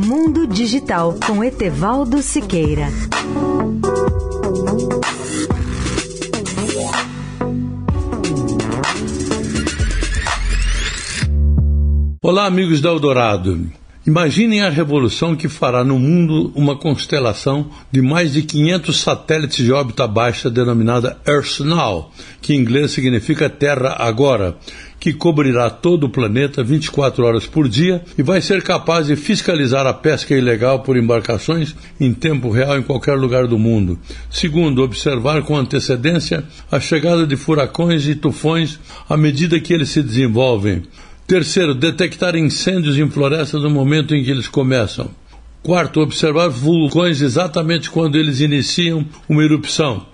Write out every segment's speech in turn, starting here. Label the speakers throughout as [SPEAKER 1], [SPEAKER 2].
[SPEAKER 1] Mundo Digital com Etevaldo Siqueira.
[SPEAKER 2] Olá, amigos da Eldorado. Imaginem a revolução que fará no mundo uma constelação de mais de 500 satélites de órbita baixa denominada Earth Now, que em inglês significa Terra Agora, que cobrirá todo o planeta 24 horas por dia e vai ser capaz de fiscalizar a pesca ilegal por embarcações em tempo real em qualquer lugar do mundo. Segundo, observar com antecedência a chegada de furacões e tufões à medida que eles se desenvolvem. Terceiro, detectar incêndios em florestas no momento em que eles começam. Quarto, observar vulcões exatamente quando eles iniciam uma erupção.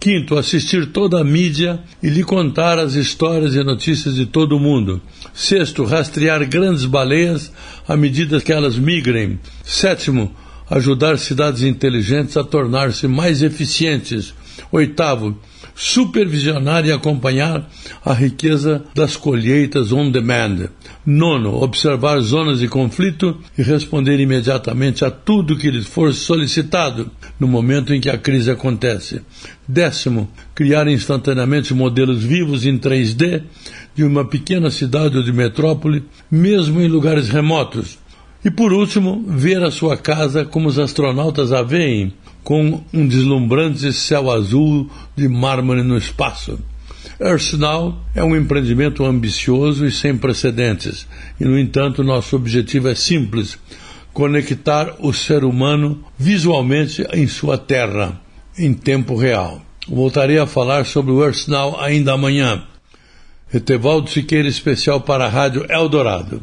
[SPEAKER 2] Quinto, assistir toda a mídia e lhe contar as histórias e notícias de todo o mundo. Sexto, rastrear grandes baleias à medida que elas migrem. Sétimo, ajudar cidades inteligentes a tornar-se mais eficientes. Oitavo, supervisionar e acompanhar a riqueza das colheitas on demand. Nono, observar zonas de conflito e responder imediatamente a tudo que lhe for solicitado no momento em que a crise acontece. Décimo, criar instantaneamente modelos vivos em 3D de uma pequena cidade ou de metrópole, mesmo em lugares remotos. E por último, ver a sua casa como os astronautas a veem, com um deslumbrante céu azul de mármore no espaço. Earthnow é um empreendimento ambicioso e sem precedentes, e, no entanto, nosso objetivo é simples: conectar o ser humano visualmente em sua terra, em tempo real. Voltarei a falar sobre o Earthnow ainda amanhã. Etevaldo Siqueira, especial para a Rádio Eldorado.